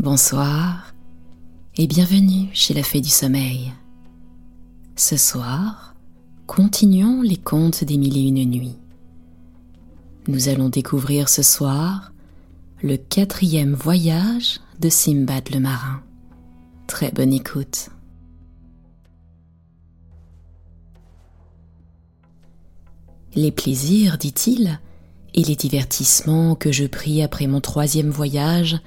Bonsoir et bienvenue chez la Fée du Sommeil. Ce soir, continuons les contes des mille et une nuits. Nous allons découvrir ce soir le quatrième voyage de Simbad le marin. Très bonne écoute. Les plaisirs, dit-il, et les divertissements que je pris après mon troisième voyage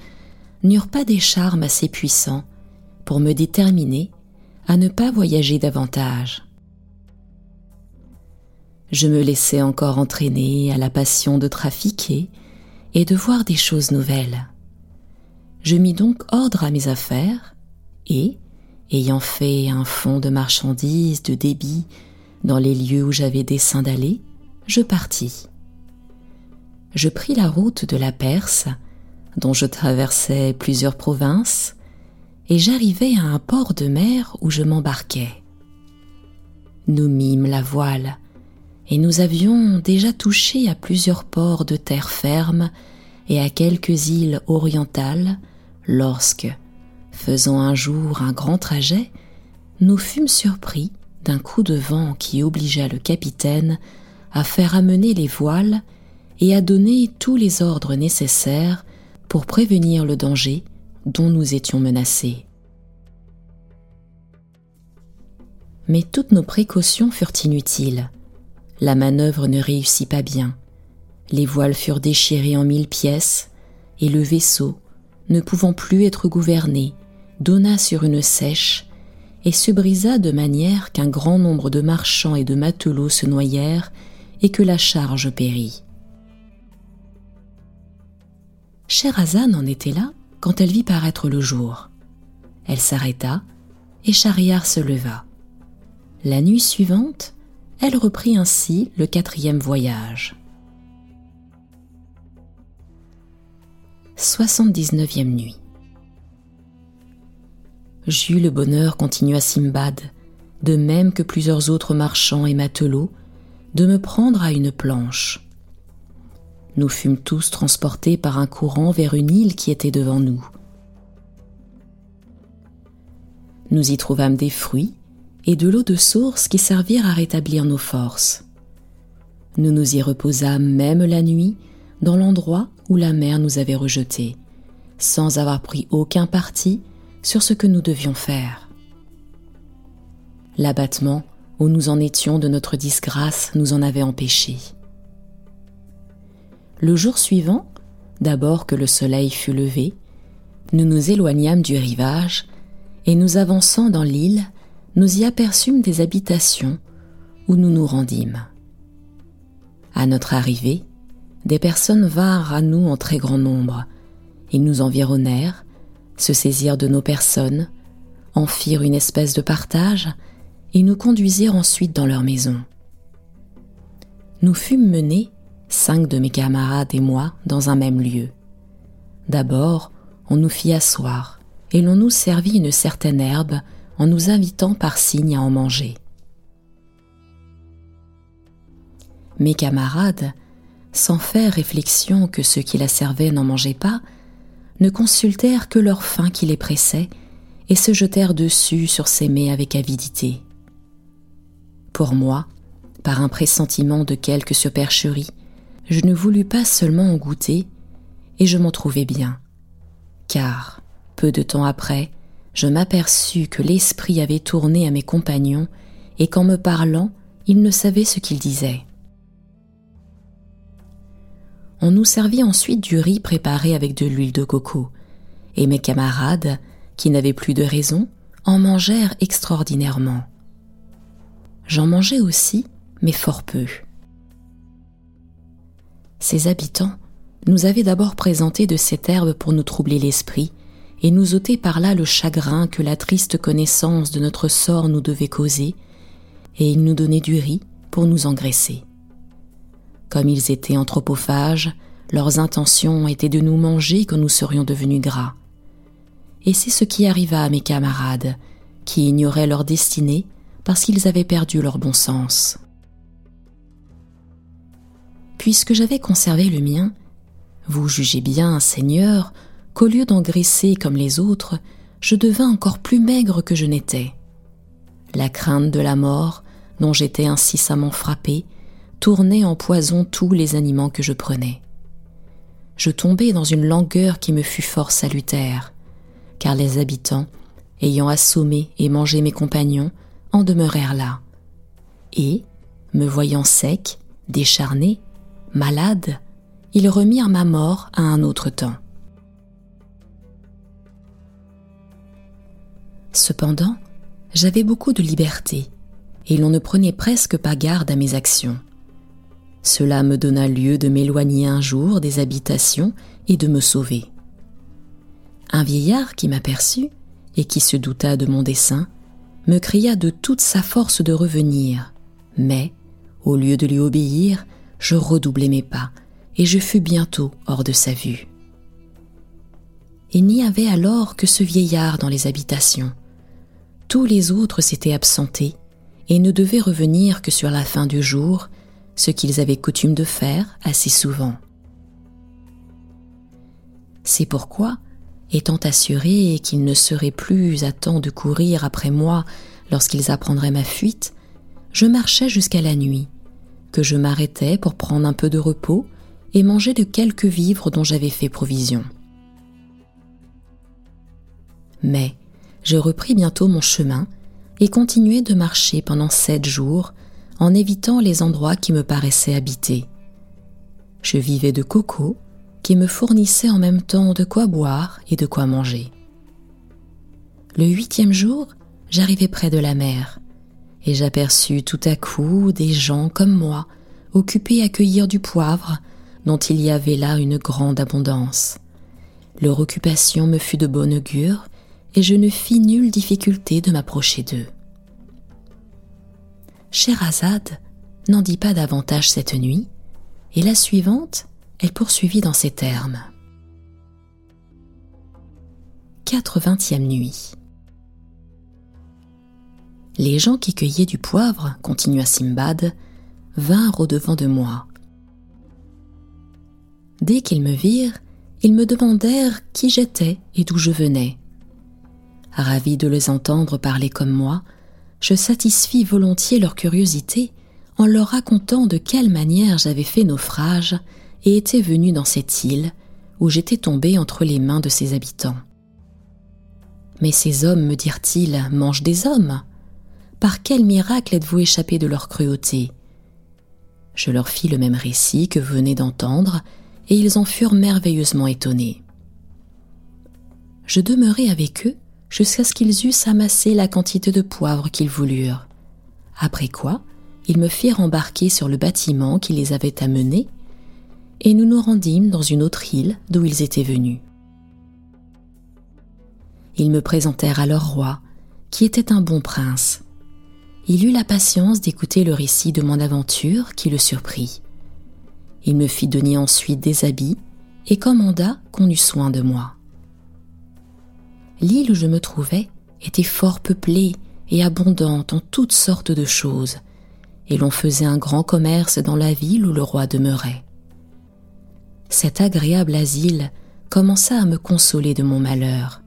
n'eurent pas des charmes assez puissants pour me déterminer à ne pas voyager davantage. Je me laissais encore entraîner à la passion de trafiquer et de voir des choses nouvelles. Je mis donc ordre à mes affaires et, ayant fait un fonds de marchandises de débit dans les lieux où j'avais dessein d'aller, je partis. Je pris la route de la Perse, dont je traversais plusieurs provinces, et j'arrivai à un port de mer où je m'embarquai. Nous mîmes la voile, et nous avions déjà touché à plusieurs ports de terre ferme et à quelques îles orientales lorsque, faisant un jour un grand trajet, nous fûmes surpris d'un coup de vent qui obligea le capitaine à faire amener les voiles et à donner tous les ordres nécessaires pour prévenir le danger dont nous étions menacés. Mais toutes nos précautions furent inutiles. La manœuvre ne réussit pas bien. Les voiles furent déchirées en mille pièces, et le vaisseau, ne pouvant plus être gouverné, donna sur une sèche et se brisa de manière qu'un grand nombre de marchands et de matelots se noyèrent et que la charge périt. Sherazade en était là quand elle vit paraître le jour. Elle s'arrêta et Schahriar se leva. La nuit suivante, elle reprit ainsi le quatrième voyage. 79e nuit. J'eus le bonheur, continua Simbad, de même que plusieurs autres marchands et matelots, de me prendre à une planche. Nous fûmes tous transportés par un courant vers une île qui était devant nous. Nous y trouvâmes des fruits et de l'eau de source qui servirent à rétablir nos forces. Nous nous y reposâmes même la nuit dans l'endroit où la mer nous avait rejetés, sans avoir pris aucun parti sur ce que nous devions faire. L'abattement où nous en étions de notre disgrâce nous en avait empêchés. Le jour suivant, d'abord que le soleil fut levé, nous nous éloignâmes du rivage, et nous avançant dans l'île, nous y aperçûmes des habitations où nous nous rendîmes. À notre arrivée, des personnes vinrent à nous en très grand nombre. Ils nous environnèrent, se saisirent de nos personnes, en firent une espèce de partage et nous conduisirent ensuite dans leur maison. Nous fûmes menés cinq de mes camarades et moi, dans un même lieu. D'abord, on nous fit asseoir, et l'on nous servit une certaine herbe en nous invitant par signe à en manger. Mes camarades, sans faire réflexion que ceux qui la servaient n'en mangeaient pas, ne consultèrent que leur faim qui les pressait et se jetèrent dessus sur ces mets avec avidité. Pour moi, par un pressentiment de quelque supercherie, je ne voulus pas seulement en goûter, et je m'en trouvais bien. Car, peu de temps après, je m'aperçus que l'esprit avait tourné à mes compagnons, et qu'en me parlant, ils ne savaient ce qu'ils disaient. On nous servit ensuite du riz préparé avec de l'huile de coco, et mes camarades, qui n'avaient plus de raison, en mangèrent extraordinairement. J'en mangeais aussi, mais fort peu. Ses habitants nous avaient d'abord présenté de cette herbe pour nous troubler l'esprit et nous ôter par là le chagrin que la triste connaissance de notre sort nous devait causer, et ils nous donnaient du riz pour nous engraisser. Comme ils étaient anthropophages, leurs intentions étaient de nous manger quand nous serions devenus gras. Et c'est ce qui arriva à mes camarades, qui ignoraient leur destinée parce qu'ils avaient perdu leur bon sens. Puisque j'avais conservé le mien, vous jugez bien, Seigneur, qu'au lieu d'engraisser comme les autres, je devins encore plus maigre que je n'étais. La crainte de la mort, dont j'étais incessamment frappé, tournait en poison tous les aliments que je prenais. Je tombai dans une langueur qui me fut fort salutaire, car les habitants, ayant assommé et mangé mes compagnons, en demeurèrent là. Et, me voyant sec, décharné, malade, ils remirent ma mort à un autre temps. Cependant, j'avais beaucoup de liberté, et l'on ne prenait presque pas garde à mes actions. Cela me donna lieu de m'éloigner un jour des habitations et de me sauver. Un vieillard qui m'aperçut, et qui se douta de mon dessein, me cria de toute sa force de revenir, mais, au lieu de lui obéir, je redoublai mes pas, et je fus bientôt hors de sa vue. Il n'y avait alors que ce vieillard dans les habitations. Tous les autres s'étaient absentés et ne devaient revenir que sur la fin du jour, ce qu'ils avaient coutume de faire assez souvent. C'est pourquoi, étant assuré qu'ils ne seraient plus à temps de courir après moi lorsqu'ils apprendraient ma fuite, je marchais jusqu'à la nuit, que je m'arrêtais pour prendre un peu de repos et manger de quelques vivres dont j'avais fait provision. Mais je repris bientôt mon chemin et continuai de marcher pendant sept jours en évitant les endroits qui me paraissaient habités. Je vivais de coco qui me fournissait en même temps de quoi boire et de quoi manger. Le huitième jour, j'arrivai près de la mer, et j'aperçus tout à coup des gens comme moi, occupés à cueillir du poivre, dont il y avait là une grande abondance. Leur occupation me fut de bon augure, et je ne fis nulle difficulté de m'approcher d'eux. Scheherazade n'en dit pas davantage cette nuit, et la suivante, elle poursuivit dans ces termes. 80e nuit. Les gens qui cueillaient du poivre, continua Simbad, vinrent au-devant de moi. Dès qu'ils me virent, ils me demandèrent qui j'étais et d'où je venais. Ravi de les entendre parler comme moi, je satisfis volontiers leur curiosité en leur racontant de quelle manière j'avais fait naufrage et étais venu dans cette île où j'étais tombé entre les mains de ses habitants. Mais ces hommes, me dirent-ils, mangent des hommes? Par quel miracle êtes-vous échappé de leur cruauté? Je leur fis le même récit que vous venez d'entendre, et ils en furent merveilleusement étonnés. Je demeurai avec eux jusqu'à ce qu'ils eussent amassé la quantité de poivre qu'ils voulurent. Après quoi, ils me firent embarquer sur le bâtiment qui les avait amenés, et nous nous rendîmes dans une autre île d'où ils étaient venus. Ils me présentèrent à leur roi, qui était un bon prince. Il eut la patience d'écouter le récit de mon aventure qui le surprit. Il me fit donner ensuite des habits et commanda qu'on eût soin de moi l'île où je me trouvais était fort peuplée et abondante en toutes sortes de choses, et l'on faisait un grand commerce dans la ville où le roi demeurait. Cet agréable asile commença à me consoler de mon malheur,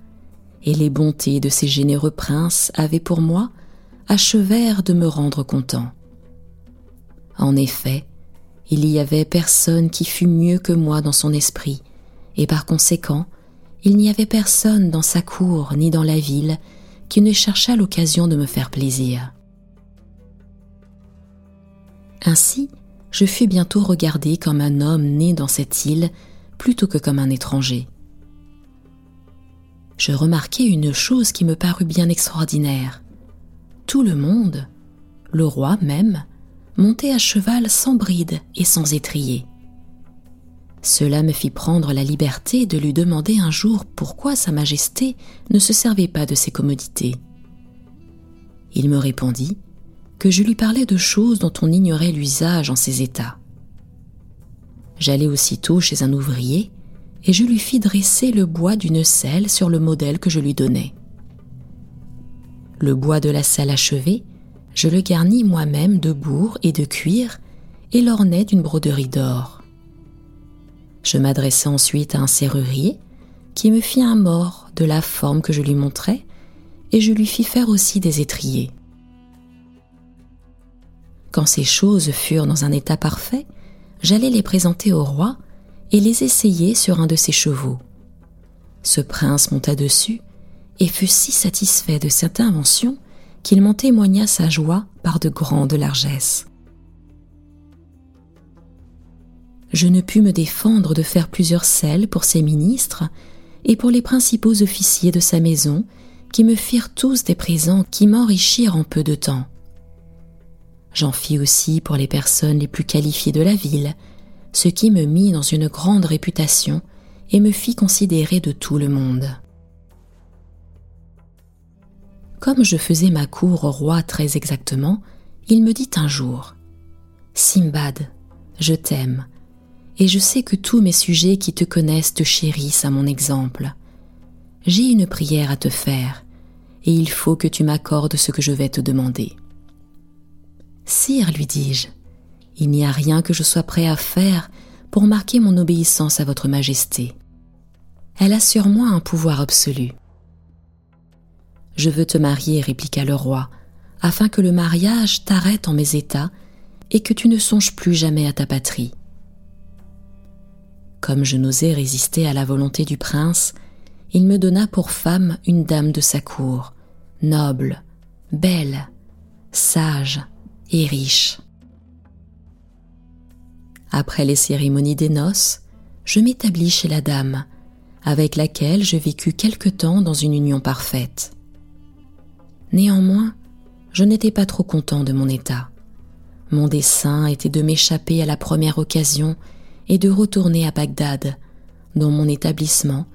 et les bontés de ces généreux princes avaient pour moi achevèrent de me rendre content. En effet, il y avait personne qui fût mieux que moi dans son esprit, et par conséquent, il n'y avait personne dans sa cour ni dans la ville qui ne cherchât l'occasion de me faire plaisir. Ainsi, je fus bientôt regardé comme un homme né dans cette île plutôt que comme un étranger. Je remarquai une chose qui me parut bien extraordinaire. Tout le monde, le roi même, montait à cheval sans bride et sans étrier. Cela me fit prendre la liberté de lui demander un jour pourquoi Sa Majesté ne se servait pas de ces commodités. Il me répondit que je lui parlais de choses dont on ignorait l'usage en ces états. J'allai aussitôt chez un ouvrier et je lui fis dresser le bois d'une selle sur le modèle que je lui donnais. Le bois de la selle achevé, je le garnis moi-même de bourre et de cuir et l'ornai d'une broderie d'or. Je m'adressai ensuite à un serrurier qui me fit un mort de la forme que je lui montrais, et je lui fis faire aussi des étriers. Quand ces choses furent dans un état parfait, j'allai les présenter au roi et les essayer sur un de ses chevaux. Ce prince monta dessus et fut si satisfait de cette invention qu'il m'en témoigna sa joie par de grandes largesses. Je ne pus me défendre de faire plusieurs selles pour ses ministres et pour les principaux officiers de sa maison, qui me firent tous des présents qui m'enrichirent en peu de temps. J'en fis aussi pour les personnes les plus qualifiées de la ville, ce qui me mit dans une grande réputation et me fit considérer de tout le monde. Comme je faisais ma cour au roi très exactement, il me dit un jour Simbad, je t'aime, et je sais que tous mes sujets qui te connaissent te chérissent à mon exemple. J'ai une prière à te faire, et il faut que tu m'accordes ce que je vais te demander. Sire, lui dis-je, il n'y a rien que je sois prêt à faire pour marquer mon obéissance à votre majesté. Elle a sur moi un pouvoir absolu. Je veux te marier, répliqua le roi, afin que le mariage t'arrête en mes états et que tu ne songes plus jamais à ta patrie. Comme je n'osais résister à la volonté du prince, il me donna pour femme une dame de sa cour, noble, belle, sage et riche. Après les cérémonies des noces, je m'établis chez la dame, avec laquelle je vécus quelque temps dans une union parfaite. Néanmoins, je n'étais pas trop content de mon état. Mon dessein était de m'échapper à la première occasion et de retourner à Bagdad, dont mon établissement,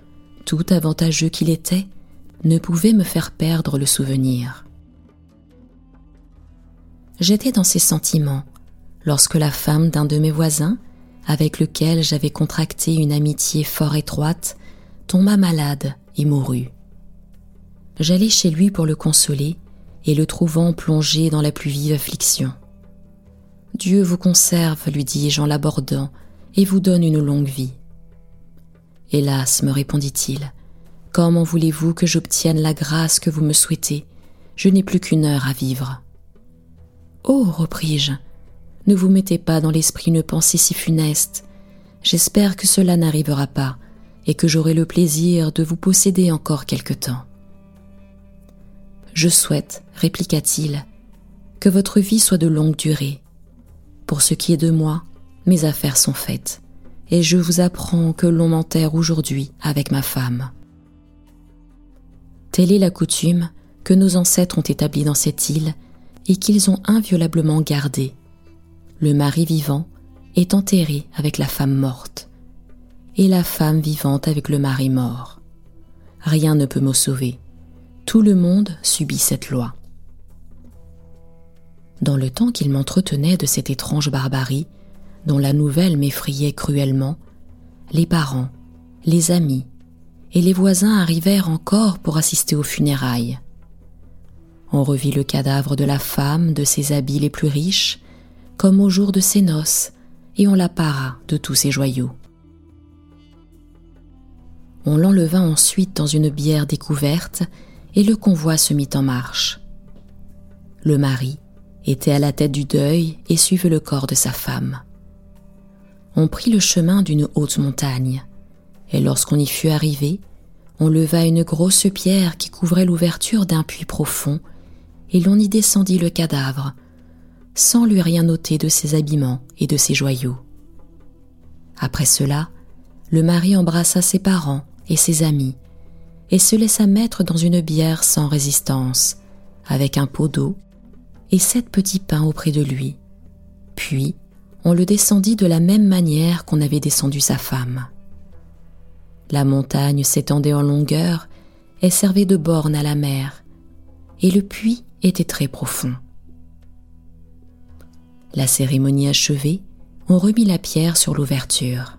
tout avantageux qu'il était, ne pouvait me faire perdre le souvenir. J'étais dans ces sentiments lorsque la femme d'un de mes voisins, avec lequel j'avais contracté une amitié fort étroite, tomba malade et mourut. J'allai chez lui pour le consoler et le trouvant plongé dans la plus vive affliction. Dieu vous conserve, lui dis-je en l'abordant, et vous donne une longue vie. Hélas, me répondit-il, comment voulez-vous que j'obtienne la grâce que vous me souhaitez? Je n'ai plus qu'une heure à vivre. Oh, repris-je, ne vous mettez pas dans l'esprit une pensée si funeste. J'espère que cela n'arrivera pas et que j'aurai le plaisir de vous posséder encore quelque temps. Je souhaite, répliqua-t-il, que votre vie soit de longue durée. Pour ce qui est de moi, mes affaires sont faites, et je vous apprends que l'on m'enterre aujourd'hui avec ma femme. Telle est la coutume que nos ancêtres ont établie dans cette île et qu'ils ont inviolablement gardée. Le mari vivant est enterré avec la femme morte, et la femme vivante avec le mari mort. Rien ne peut me sauver tout le monde subit cette loi. Dans le temps qu'il m'entretenait de cette étrange barbarie, dont la nouvelle m'effrayait cruellement, les parents, les amis et les voisins arrivèrent encore pour assister aux funérailles. On revit le cadavre de la femme de ses habits les plus riches, comme au jour de ses noces, et on la para de tous ses joyaux. On l'enleva ensuite dans une bière découverte et le convoi se mit en marche. Le mari était à la tête du deuil et suivait le corps de sa femme. On prit le chemin d'une haute montagne, et lorsqu'on y fut arrivé, on leva une grosse pierre qui couvrait l'ouverture d'un puits profond, et l'on y descendit le cadavre, sans lui rien noter de ses habillements et de ses joyaux. Après cela, le mari embrassa ses parents et ses amis, et se laissa mettre dans une bière sans résistance, avec un pot d'eau et sept petits pains auprès de lui. Puis on le descendit de la même manière qu'on avait descendu sa femme. La montagne s'étendait en longueur et servait de borne à la mer, et le puits était très profond. La cérémonie achevée, on remit la pierre sur l'ouverture.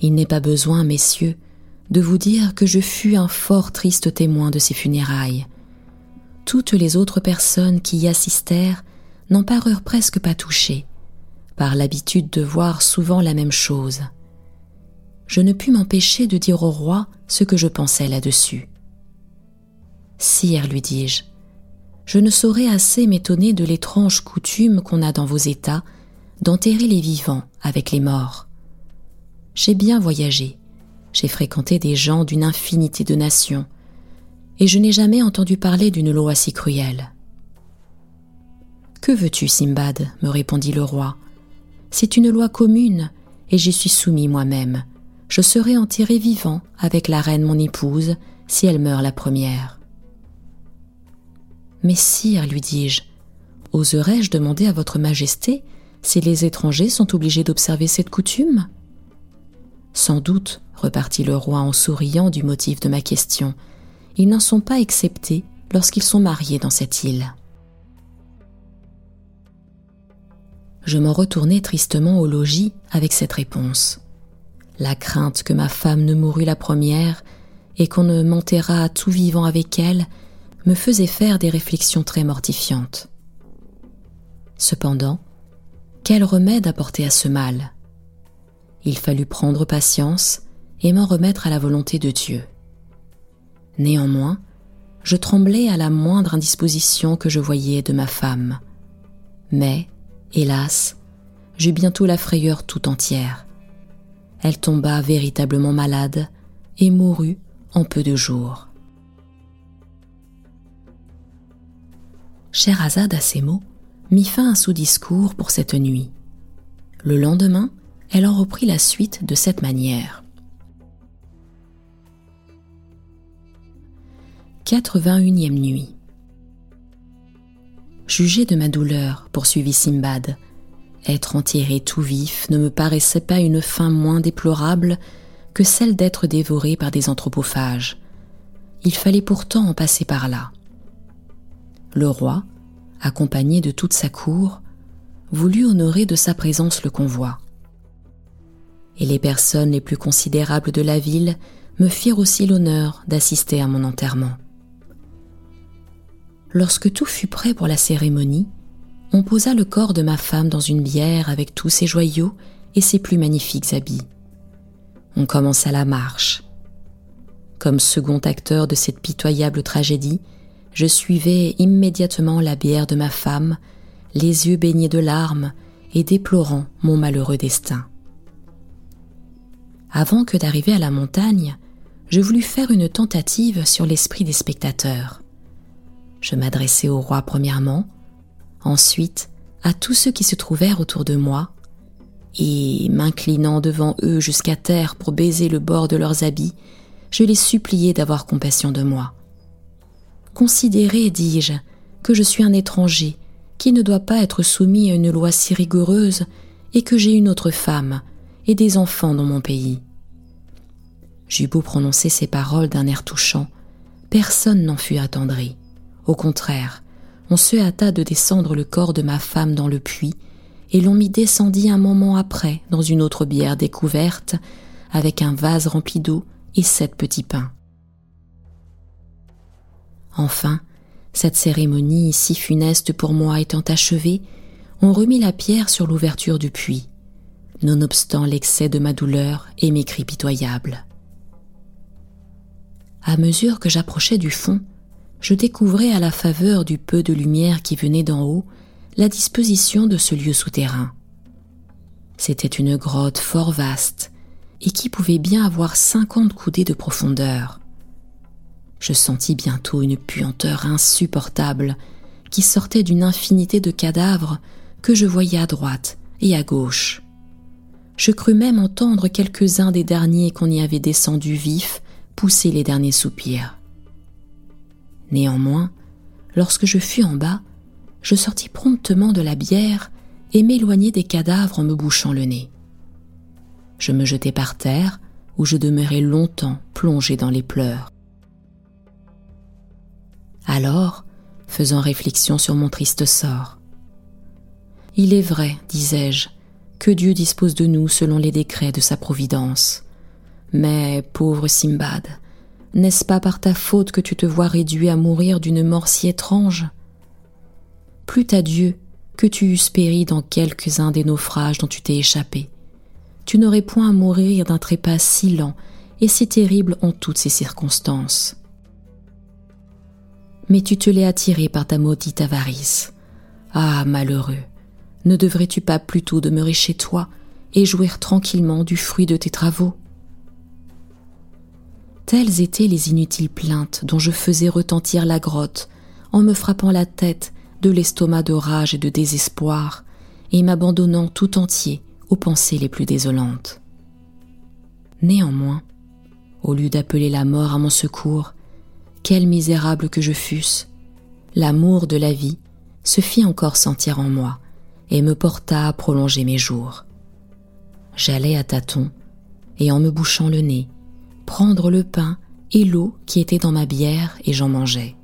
Il n'est pas besoin, messieurs, de vous dire que je fus un fort triste témoin de ces funérailles. Toutes les autres personnes qui y assistèrent n'en parurent presque pas touchées, par l'habitude de voir souvent la même chose. je ne pus m'empêcher de dire au roi ce que je pensais là-dessus. Sire, lui dis-je, je ne saurais assez m'étonner de l'étrange coutume qu'on a dans vos États d'enterrer les vivants avec les morts. J'ai bien voyagé, j'ai fréquenté des gens d'une infinité de nations, et je n'ai jamais entendu parler d'une loi si cruelle. Que veux-tu, Simbad me répondit le roi. C'est une loi commune, et j'y suis soumis moi-même. Je serai enterré vivant avec la reine mon épouse si elle meurt la première. Mais sire, lui dis-je, oserais-je demander à votre majesté si les étrangers sont obligés d'observer cette coutume? Sans doute, repartit le roi en souriant du motif de ma question, ils n'en sont pas exceptés lorsqu'ils sont mariés dans cette île. Je m'en retournai tristement au logis avec cette réponse. La crainte que ma femme ne mourût la première et qu'on ne m'enterrât tout vivant avec elle me faisait faire des réflexions très mortifiantes. Cependant, quel remède apporter à ce mal? Il fallut prendre patience et m'en remettre à la volonté de Dieu. Néanmoins, je tremblais à la moindre indisposition que je voyais de ma femme. Mais, hélas, j'eus bientôt la frayeur tout entière. Elle tomba véritablement malade et mourut en peu de jours. Scheherazade à ces mots mit fin à son discours pour cette nuit. Le lendemain, elle en reprit la suite de cette manière. 81e nuit. Jugez de ma douleur, poursuivit Simbad. Être enterré tout vif ne me paraissait pas une fin moins déplorable que celle d'être dévoré par des anthropophages. Il fallait pourtant en passer par là. Le roi, accompagné de toute sa cour, voulut honorer de sa présence le convoi. Et les personnes les plus considérables de la ville me firent aussi l'honneur d'assister à mon enterrement. Lorsque tout fut prêt pour la cérémonie, on posa le corps de ma femme dans une bière avec tous ses joyaux et ses plus magnifiques habits. On commença la marche. Comme second acteur de cette pitoyable tragédie, je suivais immédiatement la bière de ma femme, les yeux baignés de larmes et déplorant mon malheureux destin. Avant que d'arriver à la montagne, je voulus faire une tentative sur l'esprit des spectateurs. Je m'adressai au roi premièrement, ensuite à tous ceux qui se trouvèrent autour de moi, et, m'inclinant devant eux jusqu'à terre pour baiser le bord de leurs habits, je les suppliai d'avoir compassion de moi. Considérez, dis-je, que je suis un étranger, qui ne doit pas être soumis à une loi si rigoureuse, et que j'ai une autre femme, et des enfants dans mon pays. J'eus beau prononcer ces paroles d'un air touchant, personne n'en fut attendri. Au contraire, on se hâta de descendre le corps de ma femme dans le puits, et l'on m'y descendit un moment après dans une autre bière découverte, avec un vase rempli d'eau et sept petits pains. Enfin, cette cérémonie si funeste pour moi étant achevée, on remit la pierre sur l'ouverture du puits, nonobstant l'excès de ma douleur et mes cris pitoyables. À mesure que j'approchais du fond, je découvrais à la faveur du peu de lumière qui venait d'en haut la disposition de ce lieu souterrain. C'était une grotte fort vaste et qui pouvait bien avoir cinquante coudées de profondeur. Je sentis bientôt une puanteur insupportable qui sortait d'une infinité de cadavres que je voyais à droite et à gauche. Je crus même entendre quelques-uns des derniers qu'on y avait descendus vifs pousser les derniers soupirs. Néanmoins, lorsque je fus en bas, je sortis promptement de la bière et m'éloignai des cadavres en me bouchant le nez. Je me jetai par terre, où je demeurai longtemps plongé dans les pleurs. Alors, faisant réflexion sur mon triste sort, Il est vrai, disais-je, que Dieu dispose de nous selon les décrets de sa providence. Mais, pauvre Simbad, n'est-ce pas par ta faute que tu te vois réduit à mourir d'une mort si étrange? Plût à Dieu que tu eusses péri dans quelques-uns des naufrages dont tu t'es échappé. tu n'aurais point à mourir d'un trépas si lent et si terrible en toutes ces circonstances. Mais tu te l'es attiré par ta maudite avarice. Ah, malheureux, ne devrais-tu pas plutôt demeurer chez toi et jouir tranquillement du fruit de tes travaux? Telles étaient les inutiles plaintes dont je faisais retentir la grotte en me frappant la tête de l'estomac de rage et de désespoir et m'abandonnant tout entier aux pensées les plus désolantes. Néanmoins, au lieu d'appeler la mort à mon secours, quel misérable que je fusse, l'amour de la vie se fit encore sentir en moi et me porta à prolonger mes jours. J'allais à tâtons, et en me bouchant le nez, prendre le pain et l'eau qui étaient dans ma bière et j'en mangeais.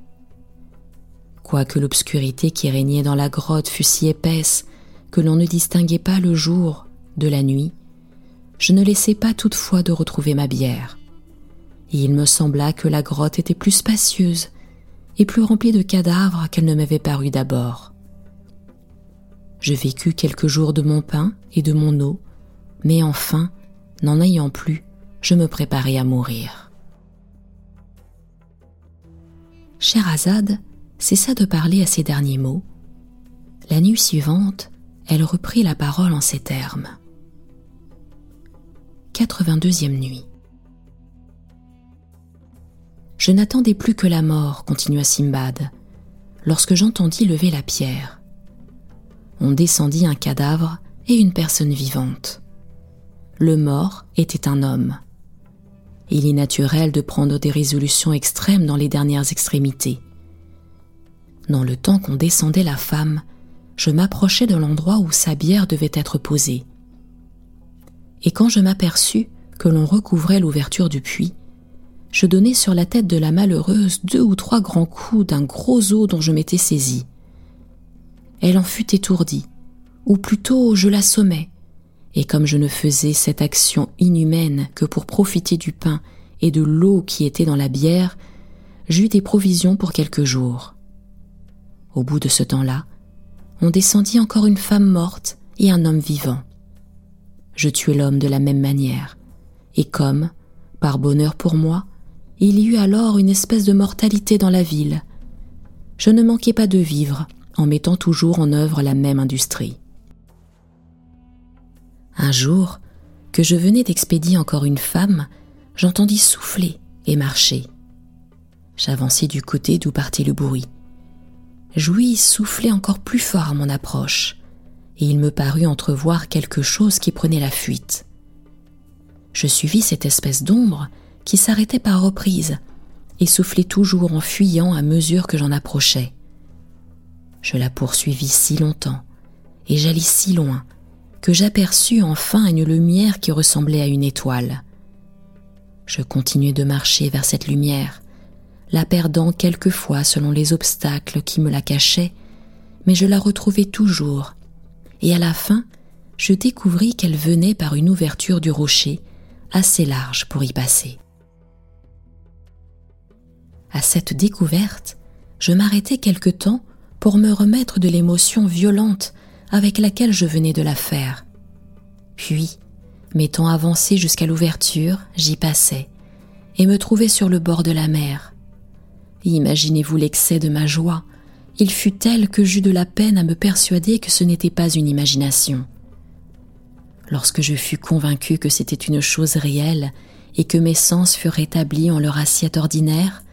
Quoique l'obscurité qui régnait dans la grotte fût si épaisse que l'on ne distinguait pas le jour de la nuit, je ne laissais pas toutefois de retrouver ma bière. Et il me sembla que la grotte était plus spacieuse et plus remplie de cadavres qu'elle ne m'avait paru d'abord. Je vécus quelques jours de mon pain et de mon eau, mais enfin, n'en ayant plus, je me préparais à mourir. Scheherazade cessa de parler à ces derniers mots. La nuit suivante, elle reprit la parole en ces termes. 82e nuit. Je n'attendais plus que la mort, continua Simbad, lorsque j'entendis lever la pierre. On descendit un cadavre et une personne vivante. Le mort était un homme. Il est naturel de prendre des résolutions extrêmes dans les dernières extrémités. Dans le temps qu'on descendait la femme, je m'approchai de l'endroit où sa bière devait être posée et quand je m'aperçus que l'on recouvrait l'ouverture du puits, je donnai sur la tête de la malheureuse deux ou trois grands coups d'un gros os dont je m'étais saisi. Elle en fut étourdie, ou plutôt je l'assommai, et comme je ne faisais cette action inhumaine que pour profiter du pain et de l'eau qui était dans la bière, j'eus des provisions pour quelques jours. Au bout de ce temps-là, on descendit encore une femme morte et un homme vivant. Je tuai l'homme de la même manière, et comme, par bonheur pour moi, il y eut alors une espèce de mortalité dans la ville, je ne manquai pas de vivre en mettant toujours en œuvre la même industrie. Un jour, que je venais d'expédier encore une femme, j'entendis souffler et marcher. J'avançai du côté d'où partait le bruit. J'ouis souffler encore plus fort à mon approche et il me parut entrevoir quelque chose qui prenait la fuite. Je suivis cette espèce d'ombre qui s'arrêtait par reprises et soufflait toujours en fuyant à mesure que j'en approchais. Je la poursuivis si longtemps et j'allai si loin que j'aperçus enfin une lumière qui ressemblait à une étoile. Je continuai de marcher vers cette lumière, la perdant quelquefois selon les obstacles qui me la cachaient, mais je la retrouvai toujours et à la fin, je découvris qu'elle venait par une ouverture du rocher, assez large pour y passer. À cette découverte, je m'arrêtai quelque temps pour me remettre de l'émotion violente avec laquelle je venais de la faire. Puis, m'étant avancé jusqu'à l'ouverture, j'y passai et me trouvai sur le bord de la mer. Imaginez-vous l'excès de ma joie il fut tel que j'eus de la peine à me persuader que ce n'était pas une imagination. Lorsque je fus convaincu que c'était une chose réelle et que mes sens furent rétablis en leur assiette ordinaire,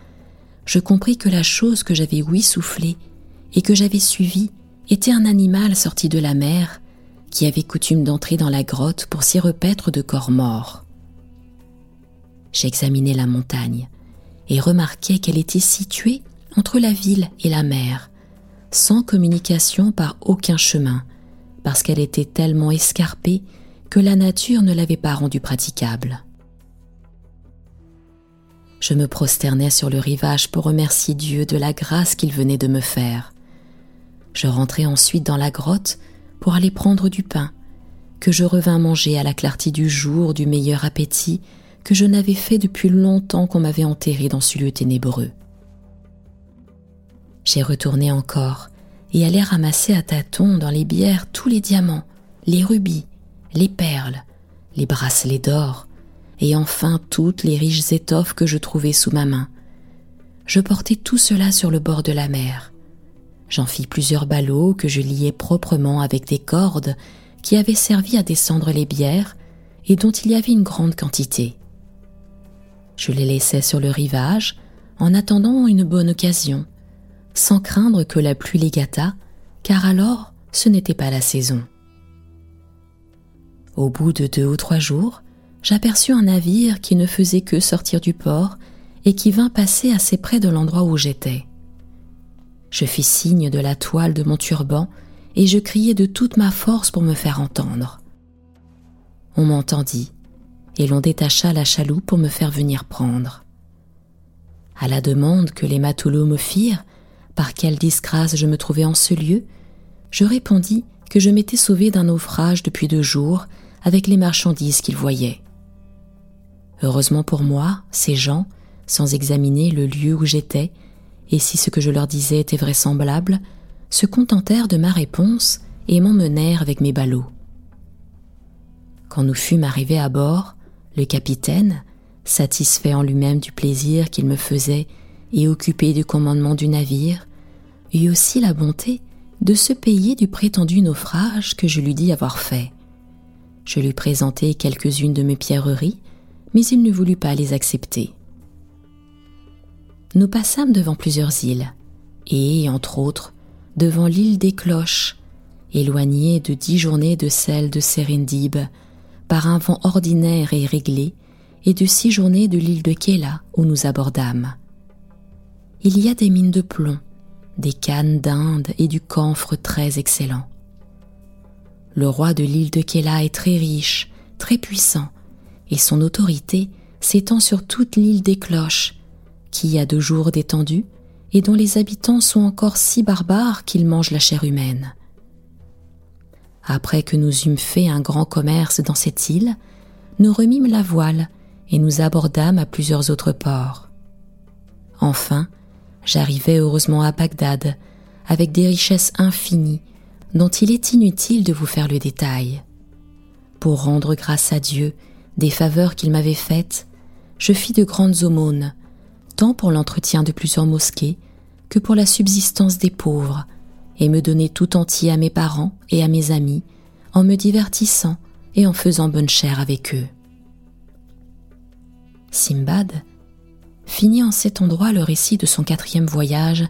je compris que la chose que j'avais ouï souffler et que j'avais suivie était un animal sorti de la mer qui avait coutume d'entrer dans la grotte pour s'y repaître de corps morts. J'examinai la montagne et remarquai qu'elle était située entre la ville et la mer, sans communication par aucun chemin, parce qu'elle était tellement escarpée que la nature ne l'avait pas rendue praticable. Je me prosternais sur le rivage pour remercier Dieu de la grâce qu'il venait de me faire. Je rentrai ensuite dans la grotte pour aller prendre du pain, que je revins manger à la clarté du jour du meilleur appétit que je n'avais fait depuis longtemps qu'on m'avait enterré dans ce lieu ténébreux. J'ai retourné encore et allé ramasser à tâtons dans les bières tous les diamants, les rubis, les perles, les bracelets d'or, et enfin toutes les riches étoffes que je trouvais sous ma main. Je portai tout cela sur le bord de la mer. J'en fis plusieurs ballots que je liai proprement avec des cordes qui avaient servi à descendre les bières et dont il y avait une grande quantité. Je les laissai sur le rivage en attendant une bonne occasion, sans craindre que la pluie les gâtât, car alors ce n'était pas la saison. Au bout de deux ou trois jours, j'aperçus un navire qui ne faisait que sortir du port et qui vint passer assez près de l'endroit où j'étais. Je fis signe de la toile de mon turban et je criai de toute ma force pour me faire entendre. On m'entendit, et l'on détacha la chaloupe pour me faire venir prendre. À la demande que les matelots me firent, par quelle disgrâce je me trouvais en ce lieu, je répondis que je m'étais sauvé d'un naufrage depuis deux jours avec les marchandises qu'ils voyaient. Heureusement pour moi, ces gens, sans examiner le lieu où j'étais, et si ce que je leur disais était vraisemblable, se contentèrent de ma réponse et m'emmenèrent avec mes ballots. Quand nous fûmes arrivés à bord, le capitaine, satisfait en lui-même du plaisir qu'il me faisait et occupé du commandement du navire, eut aussi la bonté de se payer du prétendu naufrage que je lui dis avoir fait. Je lui présentai quelques-unes de mes pierreries, mais il ne voulut pas les accepter. Nous passâmes devant plusieurs îles, et, entre autres, devant l'île des Cloches, éloignée de dix journées de celle de Serendib, par un vent ordinaire et réglé, et de six journées de l'île de Kela où nous abordâmes. Il y a des mines de plomb, des cannes d'Inde et du camphre très excellent. Le roi de l'île de Kela est très riche, très puissant, et son autorité s'étend sur toute l'île des cloches, qui a deux jours d'étendue et dont les habitants sont encore si barbares qu'ils mangent la chair humaine. Après que nous eûmes fait un grand commerce dans cette île, nous remîmes la voile et nous abordâmes à plusieurs autres ports. Enfin, j'arrivai heureusement à Bagdad, avec des richesses infinies dont il est inutile de vous faire le détail. Pour rendre grâce à Dieu des faveurs qu'il m'avait faites, je fis de grandes aumônes, tant pour l'entretien de plusieurs mosquées que pour la subsistance des pauvres, et me donnai tout entier à mes parents et à mes amis, en me divertissant et en faisant bonne chère avec eux. Simbad finit en cet endroit le récit de son quatrième voyage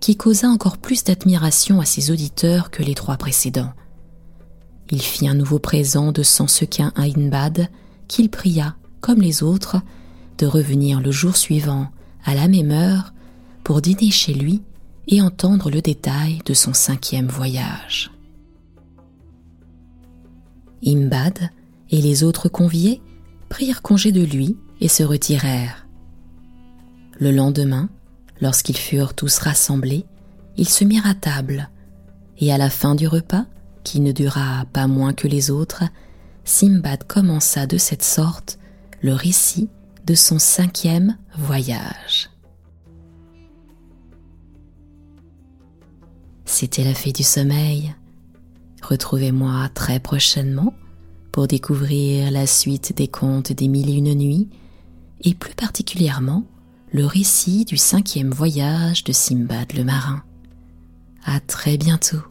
qui causa encore plus d'admiration à ses auditeurs que les trois précédents. Il fit un nouveau présent de cent sequins à Inbad, qu'il pria, comme les autres, de revenir le jour suivant, à la même heure, pour dîner chez lui et entendre le détail de son cinquième voyage. Imbad et les autres conviés prirent congé de lui et se retirèrent. Le lendemain, lorsqu'ils furent tous rassemblés, ils se mirent à table, et à la fin du repas, qui ne dura pas moins que les autres, Simbad commença de cette sorte le récit de son cinquième voyage. C'était la fée du sommeil. Retrouvez-moi très prochainement pour découvrir la suite des contes des mille et une nuits et plus particulièrement le récit du cinquième voyage de Simbad le marin. À très bientôt.